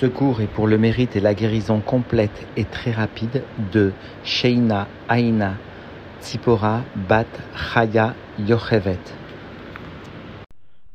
Ce cours est pour le mérite et la guérison complète et très rapide de Sheina Aina Tzipora Bat Chaya Yochevet.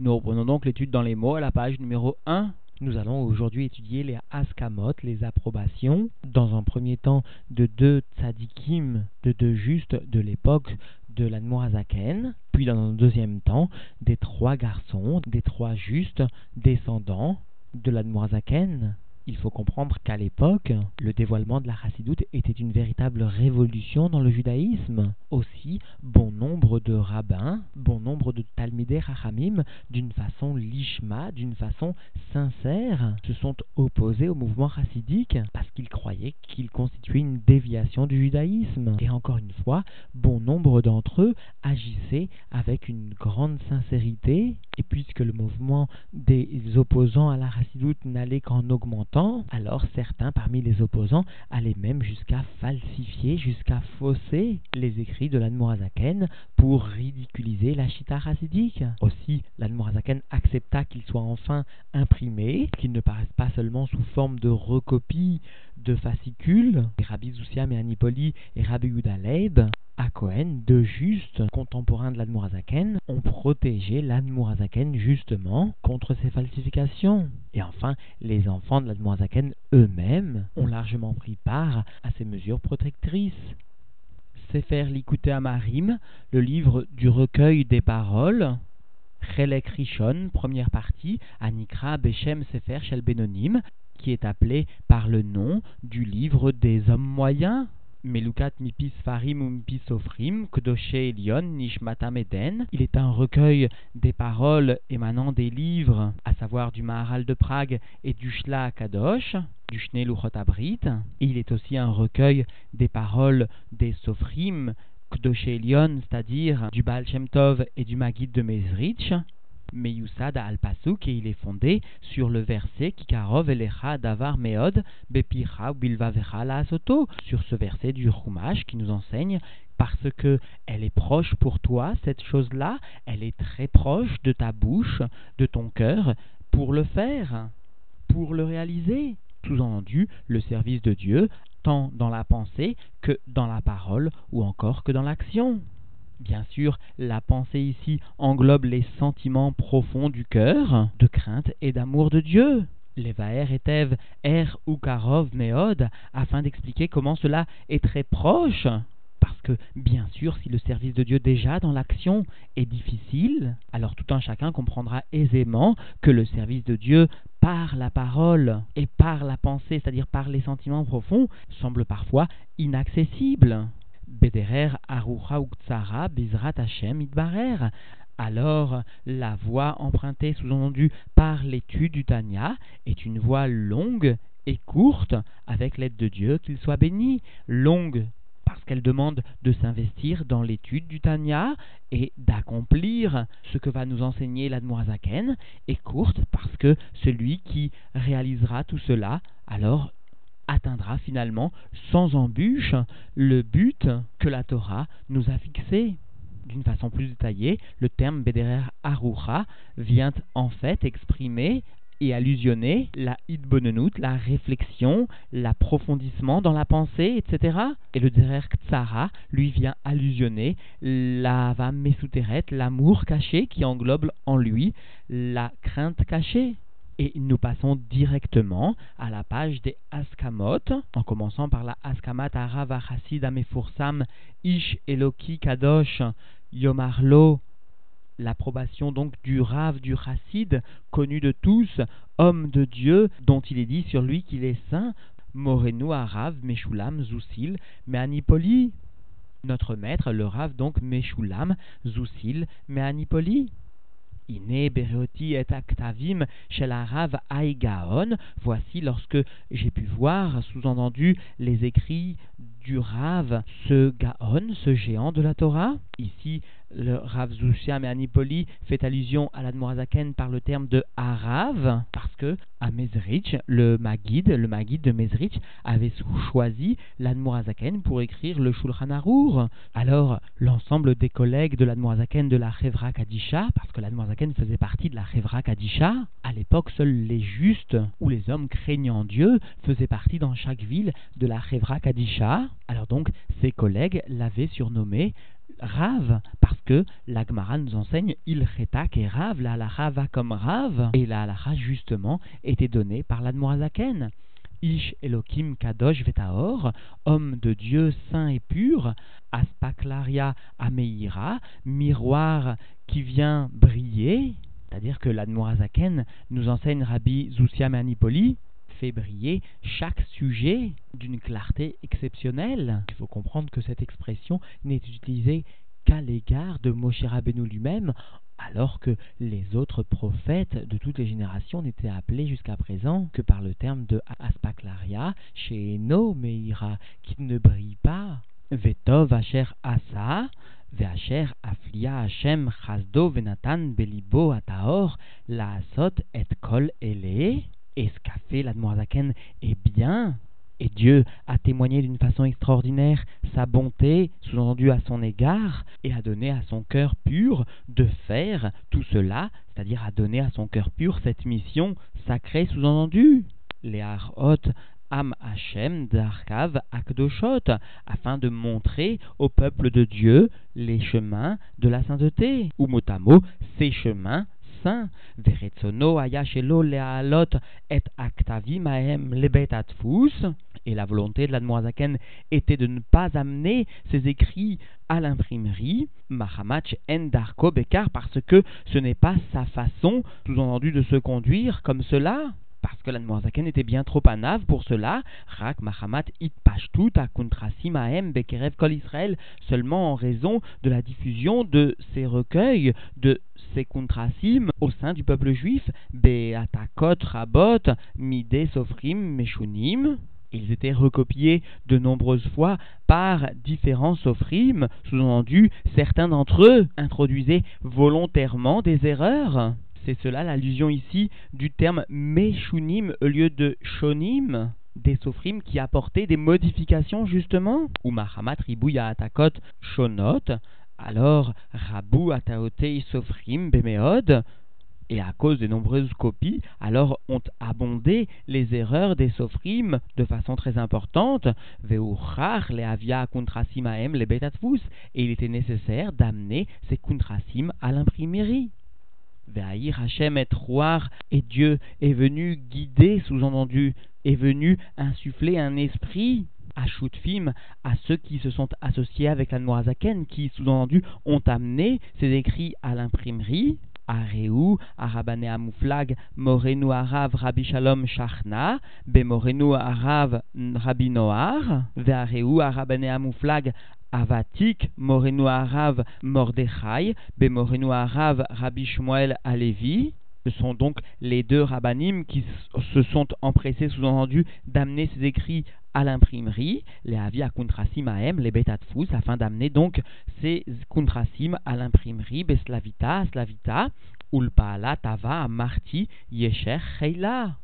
Nous reprenons donc l'étude dans les mots à la page numéro 1. Nous allons aujourd'hui étudier les askamot, les approbations, dans un premier temps de deux tzadikim, de deux justes de l'époque de l'Admorazaken, puis dans un deuxième temps des trois garçons, des trois justes descendants de l'Admorazaken. Il faut comprendre qu'à l'époque, le dévoilement de la chassidoute était une véritable révolution dans le judaïsme. Aussi, bon nombre de rabbins, bon nombre de talmidei rachamim, d'une façon lishma, d'une façon sincère, se sont opposés au mouvement chassidique parce qu'ils croyaient qu'il constituait une déviation du judaïsme. Et encore une fois, bon nombre d'entre eux agissaient avec une grande sincérité, et puisque le mouvement des opposants à la chassidoute n'allait qu'en augmentant, alors certains parmi les opposants allaient même jusqu'à falsifier, jusqu'à fausser les écrits de l'Admorazaken pour ridiculiser la Chita racidique. Aussi, l'Admorazaken accepta qu'il soit enfin imprimé, qu'il ne paraisse pas seulement sous forme de recopie de fascicules. Et Rabbi Zusiam et Anipoli et Rabbi Leib à Cohen, deux justes contemporains de l'Admorazaken, ont protégé l'Admorazaken justement contre ces falsifications. Et enfin, les enfants de l'Admorazaken eux-mêmes ont largement pris part à ces mesures protectrices. Sefer Likute Amarim, le livre du recueil des paroles, Chelek Rishon, première partie, Anikra Beshem Sefer Shel Benonim, qui est appelé par le nom du livre des hommes moyens, Mipis Farim Nishmatam Eden. Il est un recueil des paroles émanant des livres, à savoir du Maharal de Prague et du Shla Kadosh, du Shnei Luchot Abrit. Il est aussi un recueil des paroles des Sofrim, Kdoshe Elion, c'est-à-dire du Baal Shem Tov et du Magid de Mezrich. Meyusad al Pasuk et il est fondé sur le verset Kikarov elecha davar meod bepicha bilvavecha la soto sur ce verset du Chumash qui nous enseigne parce que elle est proche pour toi cette chose-là, elle est très proche de ta bouche, de ton cœur pour le faire, pour le réaliser. Sous-entendu, le service de Dieu tant dans la pensée que dans la parole ou encore que dans l'action. Bien sûr, la pensée ici englobe les sentiments profonds du cœur, de crainte et d'amour de Dieu. Les Vaer et Ev, Er ou Karov Meod, afin d'expliquer comment cela est très proche. Parce que, bien sûr, si le service de Dieu déjà dans l'action est difficile, alors tout un chacun comprendra aisément que le service de Dieu par la parole et par la pensée, c'est-à-dire par les sentiments profonds, semble parfois inaccessible. Bederer Arucha Uktsara Bizrat Hashem. Alors, la voie empruntée sous-entendue par l'étude du Tanya est une voie longue et courte, avec l'aide de Dieu, qu'il soit béni. Longue parce qu'elle demande de s'investir dans l'étude du Tanya et d'accomplir ce que va nous enseigner l'Admorazaken, et courte parce que celui qui réalisera tout cela, alors atteindra finalement sans embûche le but que la Torah nous a fixé. D'une façon plus détaillée, le terme Bederer Arucha vient en fait exprimer et allusionner la idbonenut, la réflexion, l'approfondissement dans la pensée, etc. Et le derer ktsara, lui, vient allusionner la va l'amour caché qui englobe en lui la crainte cachée. Et nous passons directement à la page des Askamot, en commençant par la Askamat Arav Chassid Amefursam Ish Eloki Kadosh Yomarlo, l'approbation donc du Rav du Chassid, connu de tous, homme de Dieu, dont il est dit sur lui qu'il est saint, Morenu Arav Meshulam Zousil Meanipoli. Notre maître, le Rav donc Meshulam Zousil Meanipoli. Ine Bereoti et Aktavim shel Rav Aigaon. Voici lorsque j'ai pu voir, sous-entendu, les écrits du Rav, ce Gaon, ce géant de la Torah. Ici, le Rav Zusham et Anipoli fait allusion à l'Admorazaken par le terme de Arav, parce que à Mezrich, le Magid, le Magid de Mezrich, avait choisi l'Admorazaken pour écrire le Shulchan Arour. Alors, l'ensemble des collègues de l'Admorazaken de la Chevra Kadisha, parce que l'Admorazaken faisait partie de la Chevra Kadisha, à l'époque, seuls les justes ou les hommes craignant Dieu faisaient partie dans chaque ville de la Chevra Kadisha. Alors donc, ses collègues l'avaient surnommé Rav, parce que l'Agmara nous enseigne il retak et Rav, la halacha va comme Rav, et la halacha justement était donnée par l'Admorazaken. Ish Elohim Kadosh Vetaor, homme de Dieu saint et pur, Aspaklaria Ameira, miroir qui vient briller, c'est-à-dire que l'Admorazaken nous enseigne Rabbi Zusia Manipoli, fait briller chaque sujet d'une clarté exceptionnelle. Il faut comprendre que cette expression n'est utilisée qu'à l'égard de Moshe Rabbeinu lui-même, alors que les autres prophètes de toutes les générations n'étaient appelés jusqu'à présent que par le terme de Aspaklaria, chez Meira, qui ne brille pas. Vetov Asher Asa, Ve'asher Aflia Hashem Chazdo Venatan Belibo Ataor, Laasot et Kol Ele. Et ce qu'a fait l'Admorazaken est bien. Et Dieu a témoigné d'une façon extraordinaire sa bonté, sous-entendu à son égard, et a donné à son cœur pur de faire tout cela, c'est-à-dire a donné à son cœur pur cette mission sacrée, sous-entendu. Les Harot Am Hashem d'Arkav Akdoshot, afin de montrer au peuple de Dieu les chemins de la sainteté, ou motamo, ces chemins et aktavim et la volonté de l'Admorazaken était de ne pas amener ses écrits à l'imprimerie, Mahamach en darko bekar, parce que ce n'est pas sa façon, sous-entendu, de se conduire comme cela. Parce que l'Admorazaken était bien trop anave pour cela, Rak Mahamat it pashtut akuntrasim ahem bekerev kol Israël, seulement en raison de la diffusion de ces recueils, de ces au sein du peuple juif, beatakot rabot, mide sofrim meshunim, ils étaient recopiés de nombreuses fois par différents sofrim, sous-entendu, certains d'entre eux introduisaient volontairement des erreurs. C'est cela l'allusion ici du terme Meshunim au lieu de Shonim, des sofrim qui apportaient des modifications justement. Ou Mahamat Ribouya Atakot Shonot, alors Rabu Ataotei Sofrim Bemeod, et à cause des nombreuses copies, alors ont abondé les erreurs des sofrim de façon très importante. Veuchar le avia kuntrasim aem le betatvus, et il était nécessaire d'amener ces kuntrasim à l'imprimerie. Ve'ahir Hashem et Roar, et Dieu est venu guider, sous-entendu, est venu insuffler un esprit à Shutfim, à ceux qui se sont associés avec la Noazaken, qui, sous-entendu, ont amené ces écrits à l'imprimerie. Areu, Arabane Amouflag, Morenu Arav Rabbi Shalom Shachna, Bemorenu Arav Rabbi Noar, Ve'areu Arabane Amouflag Avatik, Morenu Arav Mordechai, Bemorenu Arav Rabbi Shmuel Alevi. Ce sont donc les deux rabbinim qui se sont empressés, sous-entendu, d'amener ces écrits à l'imprimerie, les Avia Kuntrasim Aem, les Betatfus, afin d'amener donc ces Kuntrasim à l'imprimerie, Beslavita, Slavita, Ulpaala, Tava, Marti, Yesher, Heila.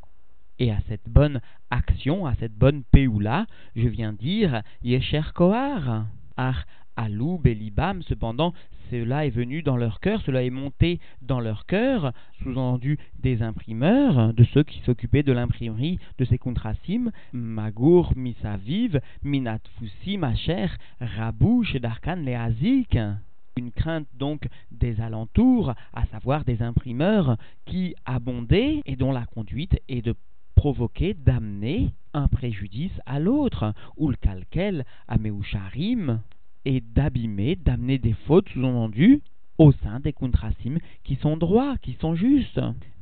Et à cette bonne action, à cette bonne Peoula, je viens dire Yesher Kohar. Ar Alou, Belibam, cependant, cela est venu dans leur cœur, cela est monté dans leur cœur, sous-entendu des imprimeurs, de ceux qui s'occupaient de l'imprimerie de ces contrasim, Magour, Misaviv, Minatfusi, Macher, Rabou, Shedarkan, Leazik. Une crainte donc des alentours, à savoir des imprimeurs qui abondaient et dont la conduite est de provoquer, d'amener un préjudice à l'autre, ou le calquel, Ameusharim, et d'abîmer, d'amener des fautes sous-entendues au sein des contrasim qui sont droits, qui sont justes.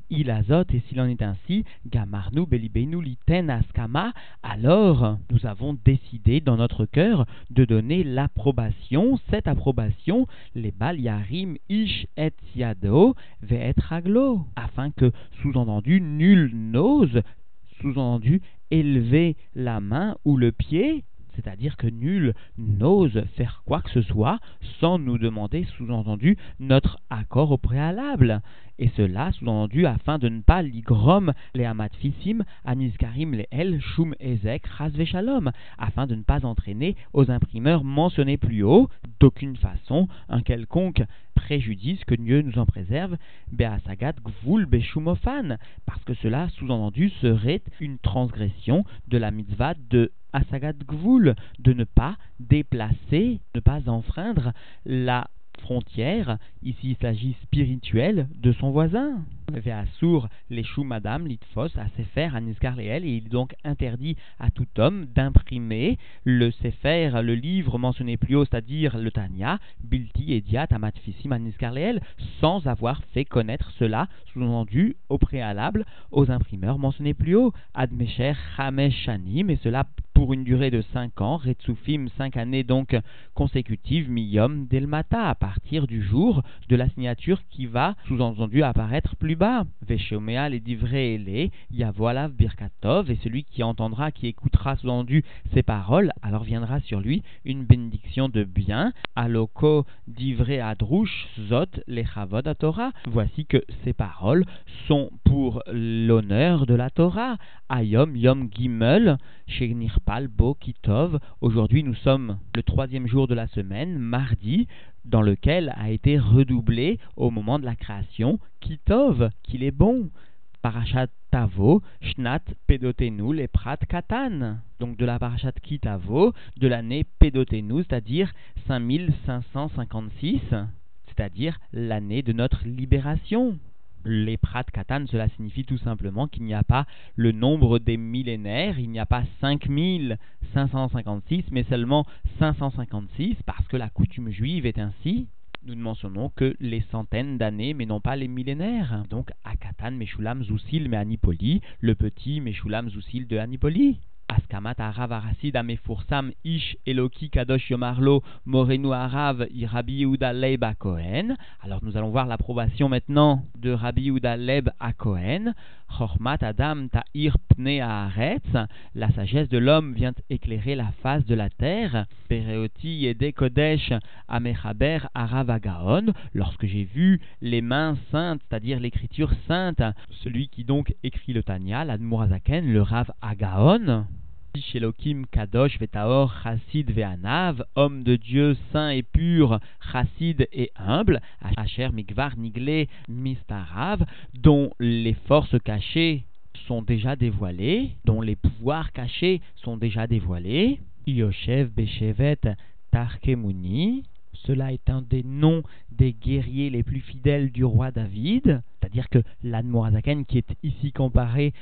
Il azote, et s'il en est ainsi, gamarnu belibenu liten askama, alors nous avons décidé dans notre cœur de donner l'approbation, cette approbation, les bal yarim ish et ve et raglo, afin que, sous-entendu, nul n'ose, sous-entendu, élever la main ou le pied c'est-à-dire que nul n'ose faire quoi que ce soit sans nous demander, sous-entendu, notre accord au préalable. Et cela, sous-entendu, afin de ne pas ligrom les amatfissim, anisgarim les el, shum ezek, shalom, afin de ne pas entraîner aux imprimeurs mentionnés plus haut, d'aucune façon, un quelconque préjudice que Dieu nous en préserve, beasagat gvul beshumofan, parce que cela, sous-entendu, serait une transgression de la mitzvah de Asagat Gvul, de ne pas déplacer, ne pas enfreindre la frontière, ici il s'agit spirituelle, de son voisin. Les madame litfos à Sefer à Leel, et il est donc interdit à tout homme d'imprimer le Sefer, le livre mentionné plus haut, c'est-à-dire le Tanya, Bilti Ediat Amatfisim à Leel, sans avoir fait connaître cela, sous-entendu au préalable, aux imprimeurs mentionnés plus haut, Admesher Chamesh Shanim, et cela pour une durée de 5 ans, Retsufim, 5 années donc consécutives, Miyom Delmata, à partir du jour de la signature qui va, sous-entendu, apparaître plus bas. Veshomea les Yavoalav Birkatov, et celui qui entendra, qui écoutera sous-entendu ces paroles, alors viendra sur lui une bénédiction de bien. Aloko divrei zot lechavod Torah. Voici que ces paroles sont pour l'honneur de la Torah. Ayom Yom Gimel, Nirpal Bo Kitov. Aujourd'hui, nous sommes le troisième jour de la semaine, mardi, dans lequel a été redoublé au moment de la création Kitov, qu'il est bon. Parashat Tavo, Shnat Pedotenu, les Prat Katan. Donc de la Parashat Kitavo, de l'année Pedotenu, c'est-à-dire 5556, c'est-à-dire l'année de notre libération les prat katan, cela signifie tout simplement qu'il n'y a pas le nombre des millénaires, il n'y a pas 5556, mais seulement 556, parce que la coutume juive est ainsi. Nous ne mentionnons que les centaines d'années, mais non pas les millénaires. Donc, Akatan, Meshulam, Zousil, mais Anipoli, le petit Meshulam, Zousil de Anipoli. Askamat Arav Arasid Amefursam Ish Eloki Kadosh Yomarlo Morenu Arav Rabbi Yehuda Leib à Cohen. Alors nous allons voir l'approbation maintenant de Rabbi Yehuda Leib à Cohen. Chormat Adam Ta'ir Pne Haaretz. La sagesse de l'homme vient éclairer la face de la terre. Pereoti Yede Kodesh Amechaber Arav Agaon. Lorsque j'ai vu les mains saintes, c'est-à-dire l'écriture sainte, celui qui donc écrit le Tanya, l'Admurazaken, le Rav Agaon. Shelokim Kadosh Vetaor Chassid Ve'anav, homme de Dieu saint et pur, Chassid et humble, Asher Migvar Nigle Mistarav, dont les forces cachées sont déjà dévoilées, dont les pouvoirs cachés sont déjà dévoilés. Yoshev Beshevet Tarkemuni, cela est un des noms des guerriers les plus fidèles du roi David, c'est-à-dire que l'Admorazaken qui est ici comparé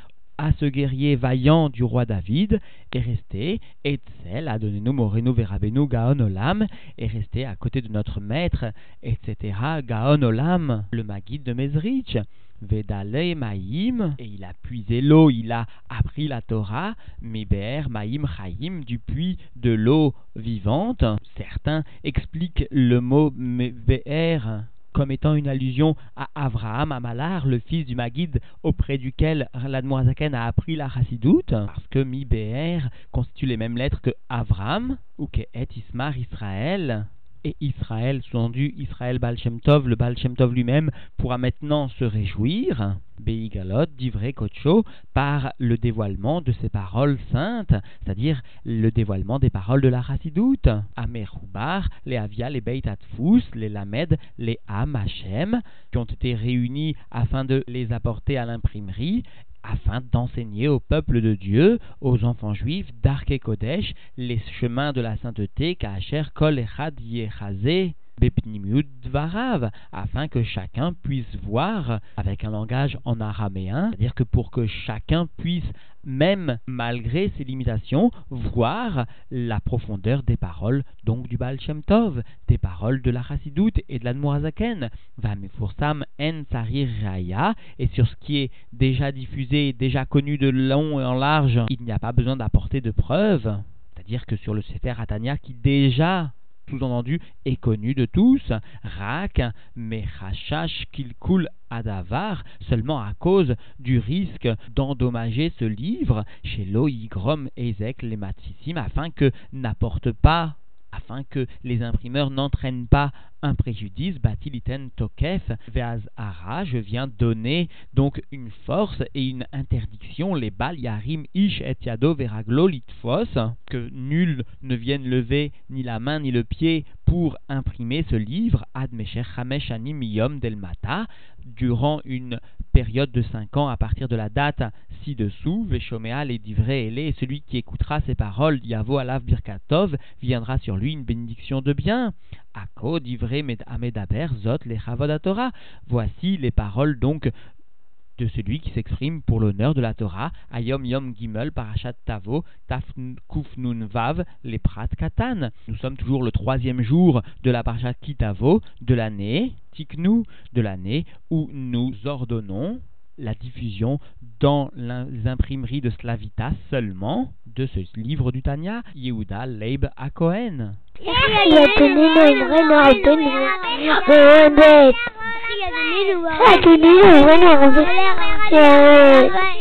à ce guerrier vaillant du roi David est resté, Etzel, Adonenu Morenu Verabenu Gaon Olam, est resté à côté de notre maître, etc. Gaon Olam, le Maguide de Mezrich. Vedale Maïm, et il a puisé l'eau, il a appris la Torah, Meber Maïm Chaim, du puits de l'eau vivante. Certains expliquent le mot Meber comme étant une allusion à Avraham Amalar, le fils du Magid auprès duquel l'Admoazaken a appris la Chassidoute, parce que Mi constitue les mêmes lettres que Avram ou que Et Ismar Israël et Israël, sous-entendu Israël Baal Tov, le Baal Tov lui-même, pourra maintenant se réjouir, Beigalot, d'Ivre Kocho, par le dévoilement de ses paroles saintes, c'est-à-dire le dévoilement des paroles de la Chassidoute. Ameroubar, les Avia, les Beit Atfus, les Lamed, les Am Hashem, qui ont été réunis afin de les apporter à l'imprimerie, afin d'enseigner au peuple de Dieu, aux enfants juifs, d'Arke Kodesh, les chemins de la sainteté, Kacher Kol Echad Dvarav, afin que chacun puisse voir avec un langage en araméen, c'est-à-dire que pour que chacun puisse, même malgré ses limitations, voir la profondeur des paroles donc du Baal Shem Tov, des paroles de la Chassidoute et de l'Admorazaken, Vamefursam en Sarir Raya, et sur ce qui est déjà diffusé, déjà connu de long et en large, il n'y a pas besoin d'apporter de preuves. C'est-à-dire que sur le Sefer Atania qui déjà sous-entendu est connu de tous. Rak, mais qu'il coule à Davar, seulement à cause du risque d'endommager ce livre chez Loïgrom Ezek les Matissim afin que n'apporte pas afin que les imprimeurs n'entraînent pas un préjudice, batiliten tokef, veaz ara, je viens donner donc une force et une interdiction, les bal yarim ish et yado veraglo litfos, que nul ne vienne lever ni la main ni le pied pour imprimer ce livre, ad mesher chamesh anim del mata, durant une période de cinq ans à partir de la date ci-dessous, Veshomea les divrei et celui qui écoutera ces paroles, Yavo alav birkatov, viendra sur lui une bénédiction de bien. Ako divrei amedaber zot Torah. Voici les paroles donc de celui qui s'exprime pour l'honneur de la Torah, Ayom Yom Gimel, Parashat Tavo, Taf Kufnun Vav, les Prat Katan. Nous sommes toujours le troisième jour de la Parashat Kitavo de l'année, Tiknu, de l'année où nous ordonnons la diffusion dans les imprimeries de Slavita seulement de ce livre du Tanya, Yehuda Leib Akohen.